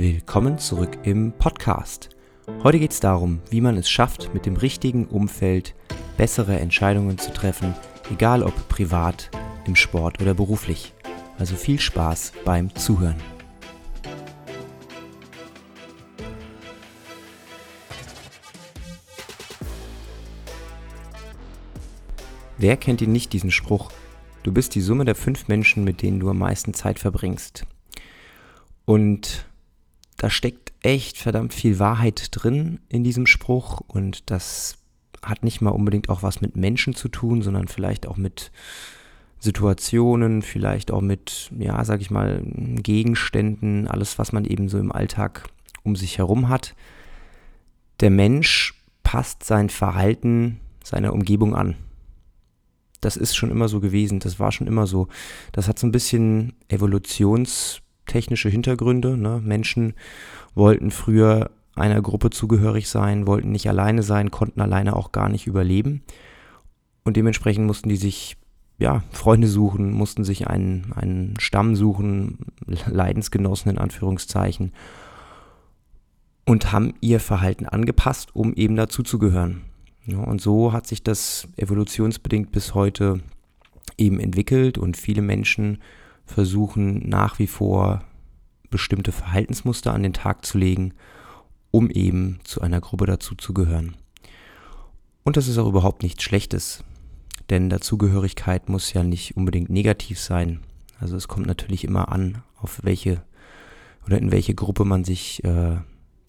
Willkommen zurück im Podcast. Heute geht es darum, wie man es schafft, mit dem richtigen Umfeld bessere Entscheidungen zu treffen, egal ob privat, im Sport oder beruflich. Also viel Spaß beim Zuhören. Wer kennt ihn nicht, diesen Spruch? Du bist die Summe der fünf Menschen, mit denen du am meisten Zeit verbringst. Und da steckt echt verdammt viel Wahrheit drin in diesem Spruch und das hat nicht mal unbedingt auch was mit Menschen zu tun, sondern vielleicht auch mit Situationen, vielleicht auch mit, ja, sag ich mal, Gegenständen, alles, was man eben so im Alltag um sich herum hat. Der Mensch passt sein Verhalten seiner Umgebung an das ist schon immer so gewesen, das war schon immer so. Das hat so ein bisschen evolutionstechnische Hintergründe. Ne? Menschen wollten früher einer Gruppe zugehörig sein, wollten nicht alleine sein, konnten alleine auch gar nicht überleben. Und dementsprechend mussten die sich ja, Freunde suchen, mussten sich einen, einen Stamm suchen, Leidensgenossen in Anführungszeichen, und haben ihr Verhalten angepasst, um eben dazuzugehören. Ja, und so hat sich das evolutionsbedingt bis heute eben entwickelt und viele Menschen versuchen nach wie vor bestimmte Verhaltensmuster an den Tag zu legen, um eben zu einer Gruppe dazuzugehören. Und das ist auch überhaupt nichts Schlechtes, denn Dazugehörigkeit muss ja nicht unbedingt negativ sein. Also es kommt natürlich immer an, auf welche oder in welche Gruppe man sich äh,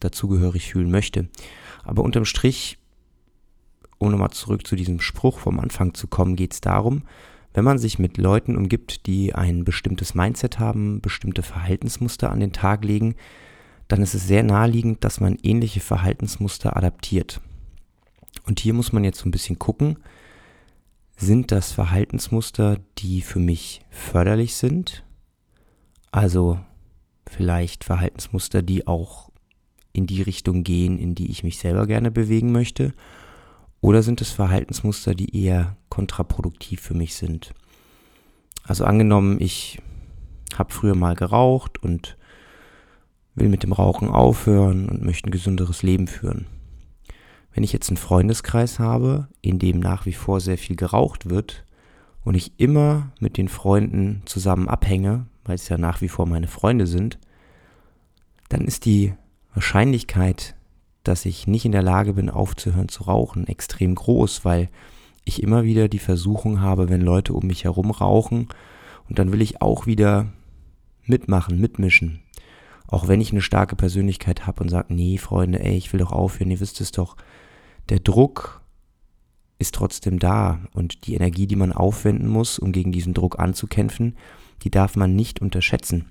dazugehörig fühlen möchte. Aber unterm Strich um nochmal zurück zu diesem Spruch vom Anfang zu kommen, geht es darum, wenn man sich mit Leuten umgibt, die ein bestimmtes Mindset haben, bestimmte Verhaltensmuster an den Tag legen, dann ist es sehr naheliegend, dass man ähnliche Verhaltensmuster adaptiert. Und hier muss man jetzt so ein bisschen gucken, sind das Verhaltensmuster, die für mich förderlich sind? Also vielleicht Verhaltensmuster, die auch in die Richtung gehen, in die ich mich selber gerne bewegen möchte? Oder sind es Verhaltensmuster, die eher kontraproduktiv für mich sind? Also angenommen, ich habe früher mal geraucht und will mit dem Rauchen aufhören und möchte ein gesünderes Leben führen. Wenn ich jetzt einen Freundeskreis habe, in dem nach wie vor sehr viel geraucht wird und ich immer mit den Freunden zusammen abhänge, weil es ja nach wie vor meine Freunde sind, dann ist die Wahrscheinlichkeit, dass ich nicht in der Lage bin, aufzuhören zu rauchen, extrem groß, weil ich immer wieder die Versuchung habe, wenn Leute um mich herum rauchen, und dann will ich auch wieder mitmachen, mitmischen. Auch wenn ich eine starke Persönlichkeit habe und sage, nee, Freunde, ey, ich will doch aufhören, ihr wisst es doch. Der Druck ist trotzdem da und die Energie, die man aufwenden muss, um gegen diesen Druck anzukämpfen, die darf man nicht unterschätzen.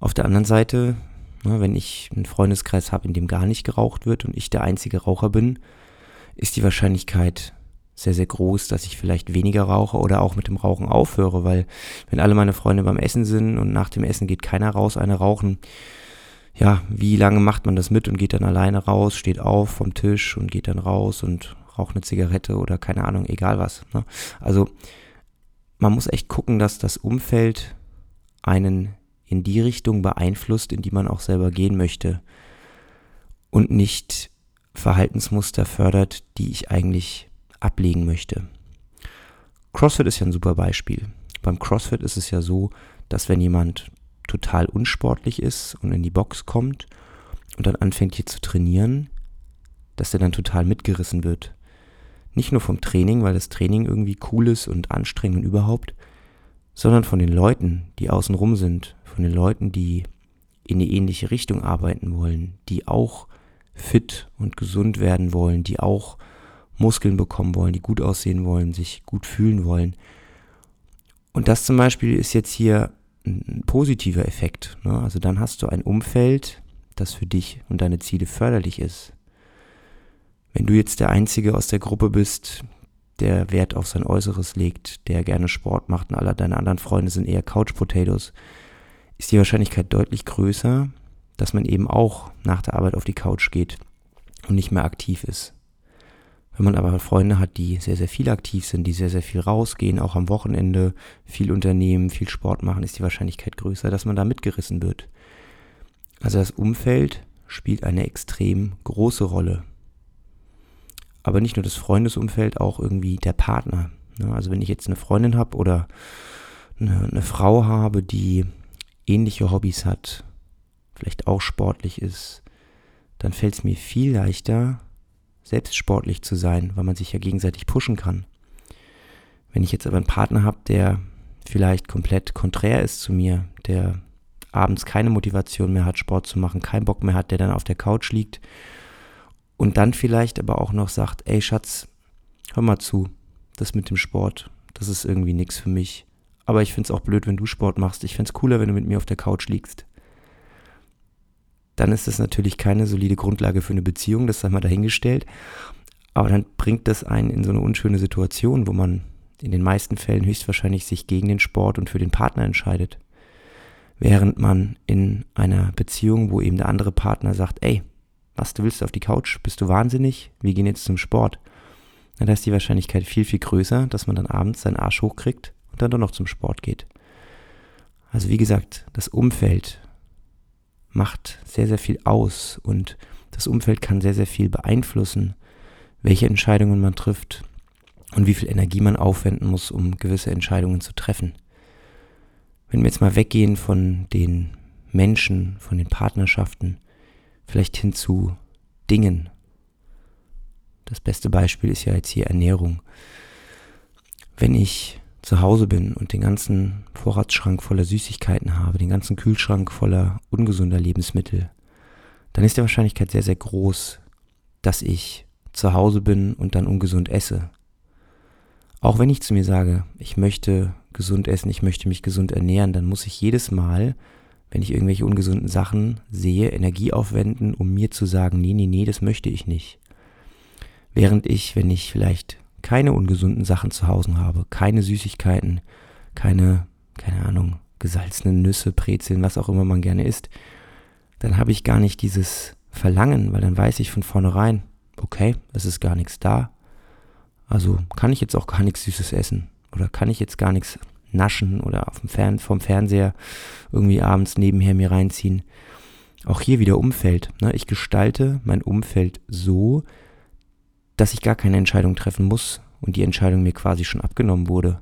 Auf der anderen Seite Ne, wenn ich einen Freundeskreis habe, in dem gar nicht geraucht wird und ich der einzige Raucher bin, ist die Wahrscheinlichkeit sehr, sehr groß, dass ich vielleicht weniger rauche oder auch mit dem Rauchen aufhöre, weil wenn alle meine Freunde beim Essen sind und nach dem Essen geht keiner raus, einer rauchen, ja, wie lange macht man das mit und geht dann alleine raus, steht auf vom Tisch und geht dann raus und raucht eine Zigarette oder keine Ahnung, egal was. Ne? Also man muss echt gucken, dass das Umfeld einen in die Richtung beeinflusst, in die man auch selber gehen möchte und nicht Verhaltensmuster fördert, die ich eigentlich ablegen möchte. CrossFit ist ja ein super Beispiel. Beim CrossFit ist es ja so, dass wenn jemand total unsportlich ist und in die Box kommt und dann anfängt hier zu trainieren, dass er dann total mitgerissen wird. Nicht nur vom Training, weil das Training irgendwie cool ist und anstrengend und überhaupt, sondern von den Leuten, die außenrum sind, von den Leuten, die in die ähnliche Richtung arbeiten wollen, die auch fit und gesund werden wollen, die auch Muskeln bekommen wollen, die gut aussehen wollen, sich gut fühlen wollen. Und das zum Beispiel ist jetzt hier ein positiver Effekt. Ne? Also dann hast du ein Umfeld, das für dich und deine Ziele förderlich ist. Wenn du jetzt der Einzige aus der Gruppe bist, der Wert auf sein Äußeres legt, der gerne Sport macht und alle deine anderen Freunde sind eher Couch Potatoes, ist die Wahrscheinlichkeit deutlich größer, dass man eben auch nach der Arbeit auf die Couch geht und nicht mehr aktiv ist. Wenn man aber Freunde hat, die sehr, sehr viel aktiv sind, die sehr, sehr viel rausgehen, auch am Wochenende viel unternehmen, viel Sport machen, ist die Wahrscheinlichkeit größer, dass man da mitgerissen wird. Also das Umfeld spielt eine extrem große Rolle. Aber nicht nur das Freundesumfeld, auch irgendwie der Partner. Ne? Also wenn ich jetzt eine Freundin habe oder eine, eine Frau habe, die ähnliche Hobbys hat, vielleicht auch sportlich ist, dann fällt es mir viel leichter, selbst sportlich zu sein, weil man sich ja gegenseitig pushen kann. Wenn ich jetzt aber einen Partner habe, der vielleicht komplett konträr ist zu mir, der abends keine Motivation mehr hat, Sport zu machen, keinen Bock mehr hat, der dann auf der Couch liegt und dann vielleicht aber auch noch sagt, ey Schatz, hör mal zu, das mit dem Sport, das ist irgendwie nichts für mich. Aber ich finde es auch blöd, wenn du Sport machst. Ich finde es cooler, wenn du mit mir auf der Couch liegst. Dann ist das natürlich keine solide Grundlage für eine Beziehung, das sei mal dahingestellt. Aber dann bringt das einen in so eine unschöne Situation, wo man in den meisten Fällen höchstwahrscheinlich sich gegen den Sport und für den Partner entscheidet. Während man in einer Beziehung, wo eben der andere Partner sagt, ey, was, du willst auf die Couch? Bist du wahnsinnig? Wir gehen jetzt zum Sport. Na, da ist die Wahrscheinlichkeit viel, viel größer, dass man dann abends seinen Arsch hochkriegt dann doch noch zum Sport geht. Also wie gesagt, das Umfeld macht sehr, sehr viel aus und das Umfeld kann sehr, sehr viel beeinflussen, welche Entscheidungen man trifft, und wie viel Energie man aufwenden muss, um gewisse Entscheidungen zu treffen. Wenn wir jetzt mal weggehen von den Menschen, von den Partnerschaften, vielleicht hin zu Dingen. Das beste Beispiel ist ja jetzt hier Ernährung. Wenn ich zu Hause bin und den ganzen Vorratsschrank voller Süßigkeiten habe, den ganzen Kühlschrank voller ungesunder Lebensmittel, dann ist die Wahrscheinlichkeit sehr, sehr groß, dass ich zu Hause bin und dann ungesund esse. Auch wenn ich zu mir sage, ich möchte gesund essen, ich möchte mich gesund ernähren, dann muss ich jedes Mal, wenn ich irgendwelche ungesunden Sachen sehe, Energie aufwenden, um mir zu sagen, nee, nee, nee, das möchte ich nicht. Während ich, wenn ich vielleicht keine ungesunden Sachen zu Hause habe, keine Süßigkeiten, keine, keine Ahnung, gesalzene Nüsse, Brezeln, was auch immer man gerne isst, dann habe ich gar nicht dieses Verlangen, weil dann weiß ich von vornherein, okay, es ist gar nichts da, also kann ich jetzt auch gar nichts Süßes essen oder kann ich jetzt gar nichts naschen oder auf dem Fern vom Fernseher irgendwie abends nebenher mir reinziehen. Auch hier wieder Umfeld. Ne? Ich gestalte mein Umfeld so, dass ich gar keine Entscheidung treffen muss und die Entscheidung mir quasi schon abgenommen wurde.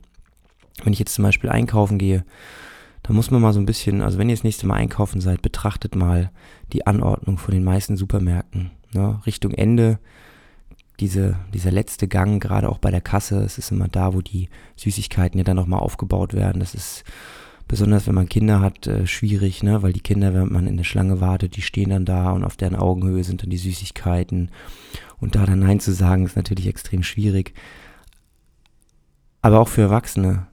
Wenn ich jetzt zum Beispiel einkaufen gehe, dann muss man mal so ein bisschen, also wenn ihr das nächste Mal einkaufen seid, betrachtet mal die Anordnung von den meisten Supermärkten. Ne? Richtung Ende diese, dieser letzte Gang, gerade auch bei der Kasse, es ist immer da, wo die Süßigkeiten ja dann nochmal aufgebaut werden. Das ist besonders, wenn man Kinder hat, äh, schwierig, ne? weil die Kinder, wenn man in der Schlange wartet, die stehen dann da und auf deren Augenhöhe sind dann die Süßigkeiten. Und da dann Nein zu sagen, ist natürlich extrem schwierig. Aber auch für Erwachsene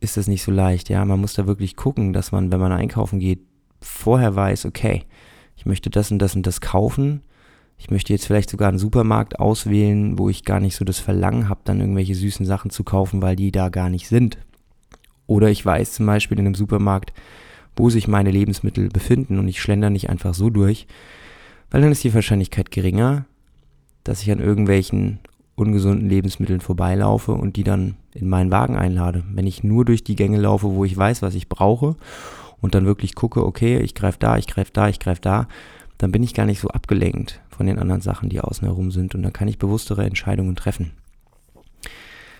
ist das nicht so leicht, ja. Man muss da wirklich gucken, dass man, wenn man einkaufen geht, vorher weiß, okay, ich möchte das und das und das kaufen ich möchte jetzt vielleicht sogar einen Supermarkt auswählen, wo ich gar nicht so das Verlangen habe, dann irgendwelche süßen Sachen zu kaufen, weil die da gar nicht sind. Oder ich weiß zum Beispiel in einem Supermarkt, wo sich meine Lebensmittel befinden und ich schlender nicht einfach so durch, weil dann ist die Wahrscheinlichkeit geringer, dass ich an irgendwelchen ungesunden Lebensmitteln vorbeilaufe und die dann in meinen Wagen einlade. Wenn ich nur durch die Gänge laufe, wo ich weiß, was ich brauche und dann wirklich gucke, okay, ich greife da, ich greife da, ich greife da, dann bin ich gar nicht so abgelenkt von den anderen Sachen, die außen herum sind und dann kann ich bewusstere Entscheidungen treffen.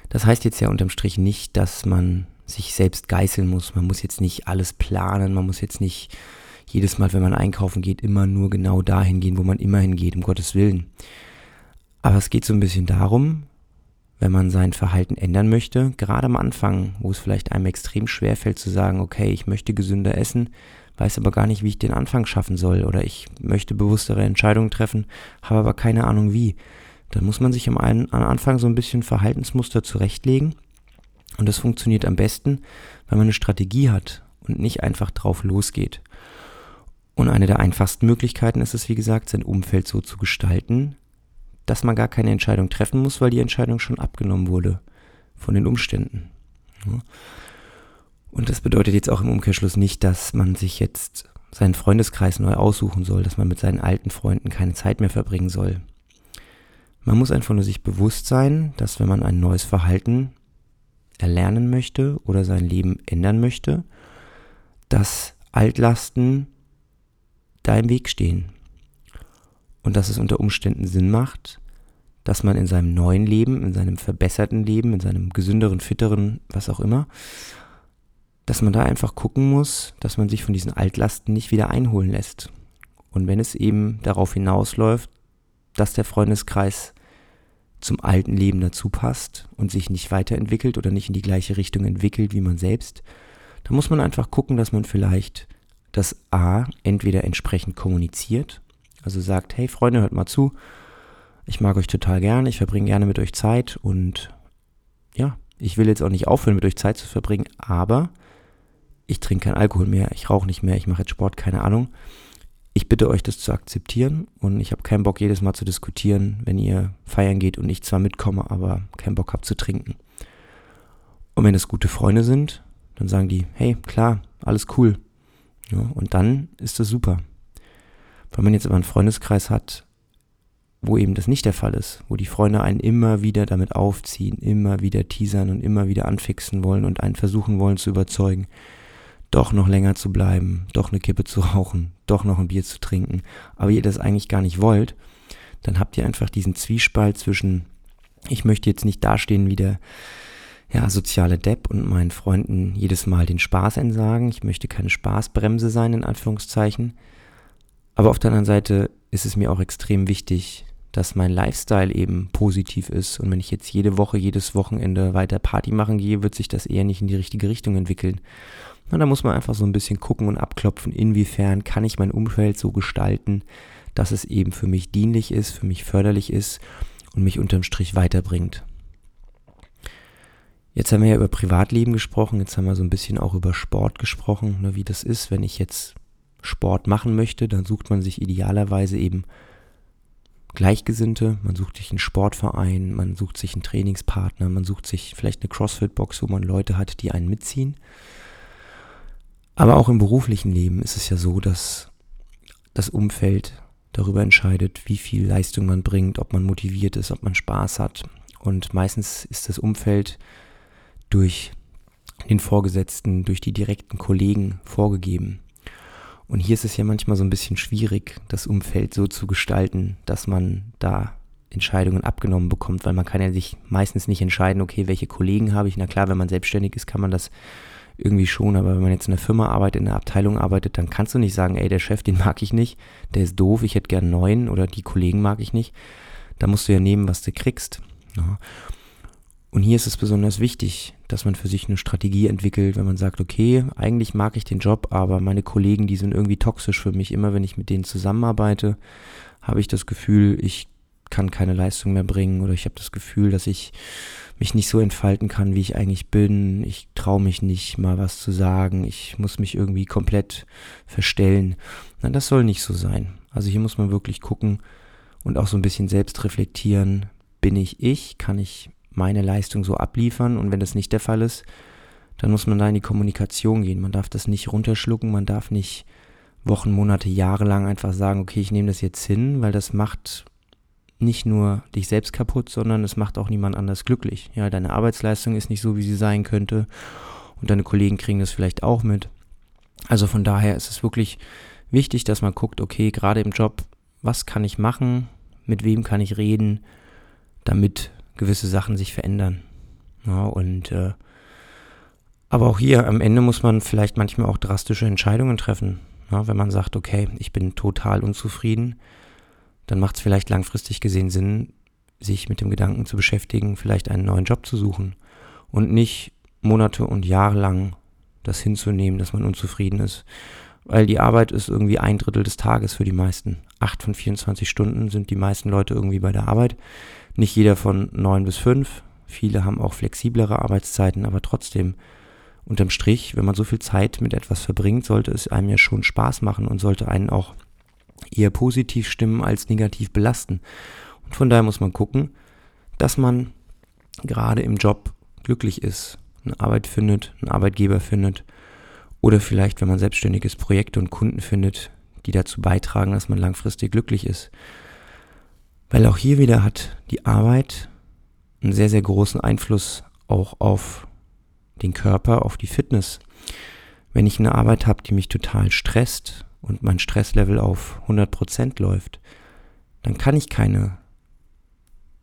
Das heißt jetzt ja unterm Strich nicht, dass man sich selbst geißeln muss. Man muss jetzt nicht alles planen, man muss jetzt nicht jedes Mal, wenn man einkaufen geht, immer nur genau dahin gehen, wo man immer hingeht, um Gottes Willen. Aber es geht so ein bisschen darum, wenn man sein Verhalten ändern möchte, gerade am Anfang, wo es vielleicht einem extrem schwer fällt zu sagen, okay, ich möchte gesünder essen, weiß aber gar nicht, wie ich den Anfang schaffen soll oder ich möchte bewusstere Entscheidungen treffen, habe aber keine Ahnung wie. Dann muss man sich am, am Anfang so ein bisschen Verhaltensmuster zurechtlegen und das funktioniert am besten, wenn man eine Strategie hat und nicht einfach drauf losgeht. Und eine der einfachsten Möglichkeiten ist es, wie gesagt, sein Umfeld so zu gestalten, dass man gar keine Entscheidung treffen muss, weil die Entscheidung schon abgenommen wurde von den Umständen. Und das bedeutet jetzt auch im Umkehrschluss nicht, dass man sich jetzt seinen Freundeskreis neu aussuchen soll, dass man mit seinen alten Freunden keine Zeit mehr verbringen soll. Man muss einfach nur sich bewusst sein, dass wenn man ein neues Verhalten erlernen möchte oder sein Leben ändern möchte, dass Altlasten da im Weg stehen. Und dass es unter Umständen Sinn macht, dass man in seinem neuen Leben, in seinem verbesserten Leben, in seinem gesünderen, fitteren, was auch immer, dass man da einfach gucken muss, dass man sich von diesen Altlasten nicht wieder einholen lässt. Und wenn es eben darauf hinausläuft, dass der Freundeskreis zum alten Leben dazu passt und sich nicht weiterentwickelt oder nicht in die gleiche Richtung entwickelt wie man selbst, dann muss man einfach gucken, dass man vielleicht das A entweder entsprechend kommuniziert, also sagt, hey Freunde, hört mal zu, ich mag euch total gern, ich verbringe gerne mit euch Zeit und ja, ich will jetzt auch nicht aufhören, mit euch Zeit zu verbringen, aber ich trinke keinen Alkohol mehr, ich rauche nicht mehr, ich mache jetzt Sport, keine Ahnung. Ich bitte euch, das zu akzeptieren und ich habe keinen Bock, jedes Mal zu diskutieren, wenn ihr feiern geht und ich zwar mitkomme, aber keinen Bock habe zu trinken. Und wenn es gute Freunde sind, dann sagen die, hey, klar, alles cool. Ja, und dann ist das super. Wenn man jetzt aber einen Freundeskreis hat, wo eben das nicht der Fall ist, wo die Freunde einen immer wieder damit aufziehen, immer wieder teasern und immer wieder anfixen wollen und einen versuchen wollen zu überzeugen, doch noch länger zu bleiben, doch eine Kippe zu rauchen, doch noch ein Bier zu trinken, aber ihr das eigentlich gar nicht wollt, dann habt ihr einfach diesen Zwiespalt zwischen, ich möchte jetzt nicht dastehen wie der ja, soziale Depp und meinen Freunden jedes Mal den Spaß entsagen, ich möchte keine Spaßbremse sein, in Anführungszeichen, aber auf der anderen Seite ist es mir auch extrem wichtig, dass mein Lifestyle eben positiv ist. Und wenn ich jetzt jede Woche, jedes Wochenende weiter Party machen gehe, wird sich das eher nicht in die richtige Richtung entwickeln. Und da muss man einfach so ein bisschen gucken und abklopfen, inwiefern kann ich mein Umfeld so gestalten, dass es eben für mich dienlich ist, für mich förderlich ist und mich unterm Strich weiterbringt. Jetzt haben wir ja über Privatleben gesprochen, jetzt haben wir so ein bisschen auch über Sport gesprochen, ne, wie das ist, wenn ich jetzt Sport machen möchte, dann sucht man sich idealerweise eben Gleichgesinnte, man sucht sich einen Sportverein, man sucht sich einen Trainingspartner, man sucht sich vielleicht eine CrossFit-Box, wo man Leute hat, die einen mitziehen. Aber auch im beruflichen Leben ist es ja so, dass das Umfeld darüber entscheidet, wie viel Leistung man bringt, ob man motiviert ist, ob man Spaß hat. Und meistens ist das Umfeld durch den Vorgesetzten, durch die direkten Kollegen vorgegeben. Und hier ist es ja manchmal so ein bisschen schwierig, das Umfeld so zu gestalten, dass man da Entscheidungen abgenommen bekommt, weil man kann ja sich meistens nicht entscheiden, okay, welche Kollegen habe ich. Na klar, wenn man selbstständig ist, kann man das irgendwie schon, aber wenn man jetzt in einer Firma arbeitet, in einer Abteilung arbeitet, dann kannst du nicht sagen, ey, der Chef, den mag ich nicht, der ist doof, ich hätte gern einen neuen oder die Kollegen mag ich nicht. Da musst du ja nehmen, was du kriegst. Und hier ist es besonders wichtig, dass man für sich eine Strategie entwickelt, wenn man sagt, okay, eigentlich mag ich den Job, aber meine Kollegen, die sind irgendwie toxisch für mich. Immer wenn ich mit denen zusammenarbeite, habe ich das Gefühl, ich kann keine Leistung mehr bringen oder ich habe das Gefühl, dass ich mich nicht so entfalten kann, wie ich eigentlich bin. Ich traue mich nicht, mal was zu sagen. Ich muss mich irgendwie komplett verstellen. Na, das soll nicht so sein. Also hier muss man wirklich gucken und auch so ein bisschen selbst reflektieren. Bin ich ich? Kann ich meine Leistung so abliefern und wenn das nicht der Fall ist, dann muss man da in die Kommunikation gehen. Man darf das nicht runterschlucken, man darf nicht Wochen, Monate, Jahre lang einfach sagen, okay, ich nehme das jetzt hin, weil das macht nicht nur dich selbst kaputt, sondern es macht auch niemand anders glücklich. Ja, deine Arbeitsleistung ist nicht so, wie sie sein könnte und deine Kollegen kriegen das vielleicht auch mit. Also von daher ist es wirklich wichtig, dass man guckt, okay, gerade im Job, was kann ich machen, mit wem kann ich reden, damit gewisse Sachen sich verändern. Ja, und äh, aber auch hier am Ende muss man vielleicht manchmal auch drastische Entscheidungen treffen. Ja, wenn man sagt, okay, ich bin total unzufrieden, dann macht es vielleicht langfristig gesehen Sinn, sich mit dem Gedanken zu beschäftigen, vielleicht einen neuen Job zu suchen und nicht Monate und Jahre lang das hinzunehmen, dass man unzufrieden ist. Weil die Arbeit ist irgendwie ein Drittel des Tages für die meisten. Acht von 24 Stunden sind die meisten Leute irgendwie bei der Arbeit. Nicht jeder von neun bis fünf. Viele haben auch flexiblere Arbeitszeiten, aber trotzdem unterm Strich, wenn man so viel Zeit mit etwas verbringt, sollte es einem ja schon Spaß machen und sollte einen auch eher positiv stimmen als negativ belasten. Und von daher muss man gucken, dass man gerade im Job glücklich ist, eine Arbeit findet, einen Arbeitgeber findet oder vielleicht, wenn man selbstständig ist, Projekte und Kunden findet, die dazu beitragen, dass man langfristig glücklich ist. Weil auch hier wieder hat die Arbeit einen sehr, sehr großen Einfluss auch auf den Körper, auf die Fitness. Wenn ich eine Arbeit habe, die mich total stresst und mein Stresslevel auf 100% läuft, dann kann ich keine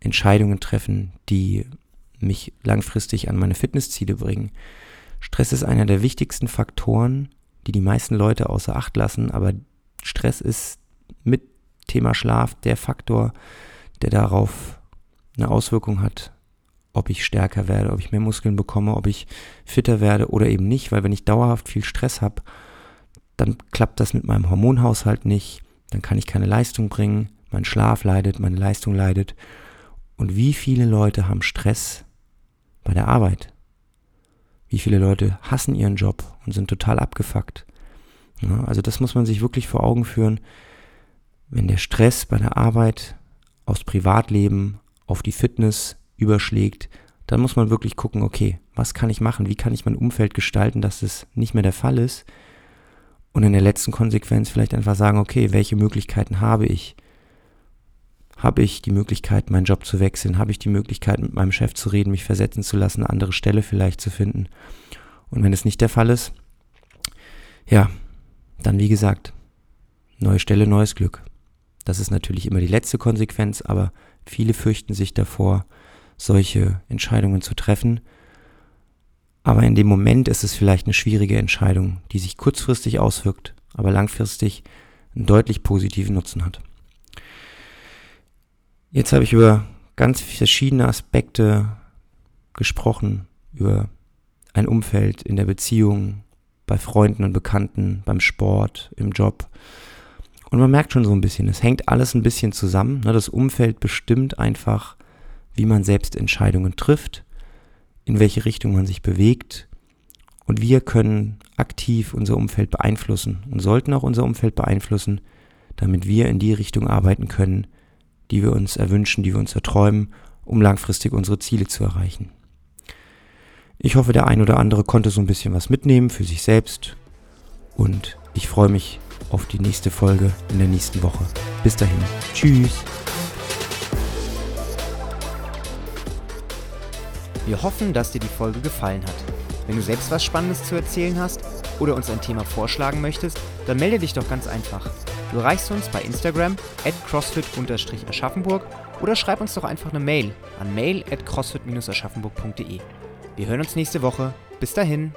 Entscheidungen treffen, die mich langfristig an meine Fitnessziele bringen. Stress ist einer der wichtigsten Faktoren, die die meisten Leute außer Acht lassen, aber Stress ist mit Thema Schlaf der Faktor, der darauf eine Auswirkung hat, ob ich stärker werde, ob ich mehr Muskeln bekomme, ob ich fitter werde oder eben nicht, weil wenn ich dauerhaft viel Stress habe, dann klappt das mit meinem Hormonhaushalt nicht, dann kann ich keine Leistung bringen, mein Schlaf leidet, meine Leistung leidet. Und wie viele Leute haben Stress bei der Arbeit? Wie viele Leute hassen ihren Job und sind total abgefuckt? Ja, also das muss man sich wirklich vor Augen führen. Wenn der Stress bei der Arbeit aufs Privatleben, auf die Fitness überschlägt, dann muss man wirklich gucken, okay, was kann ich machen? Wie kann ich mein Umfeld gestalten, dass es nicht mehr der Fall ist? Und in der letzten Konsequenz vielleicht einfach sagen, okay, welche Möglichkeiten habe ich? Habe ich die Möglichkeit, meinen Job zu wechseln? Habe ich die Möglichkeit, mit meinem Chef zu reden, mich versetzen zu lassen, eine andere Stelle vielleicht zu finden? Und wenn es nicht der Fall ist, ja, dann wie gesagt, neue Stelle, neues Glück. Das ist natürlich immer die letzte Konsequenz, aber viele fürchten sich davor, solche Entscheidungen zu treffen. Aber in dem Moment ist es vielleicht eine schwierige Entscheidung, die sich kurzfristig auswirkt, aber langfristig einen deutlich positiven Nutzen hat. Jetzt habe ich über ganz verschiedene Aspekte gesprochen, über ein Umfeld in der Beziehung, bei Freunden und Bekannten, beim Sport, im Job. Und man merkt schon so ein bisschen, es hängt alles ein bisschen zusammen. Ne? Das Umfeld bestimmt einfach, wie man selbst Entscheidungen trifft, in welche Richtung man sich bewegt. Und wir können aktiv unser Umfeld beeinflussen und sollten auch unser Umfeld beeinflussen, damit wir in die Richtung arbeiten können, die wir uns erwünschen, die wir uns erträumen, um langfristig unsere Ziele zu erreichen. Ich hoffe, der ein oder andere konnte so ein bisschen was mitnehmen für sich selbst und ich freue mich auf die nächste Folge in der nächsten Woche. Bis dahin. Tschüss. Wir hoffen, dass dir die Folge gefallen hat. Wenn du selbst was Spannendes zu erzählen hast oder uns ein Thema vorschlagen möchtest, dann melde dich doch ganz einfach. Du erreichst uns bei Instagram at crossfit-aschaffenburg oder schreib uns doch einfach eine Mail an mail at crossfit-aschaffenburg.de. Wir hören uns nächste Woche. Bis dahin.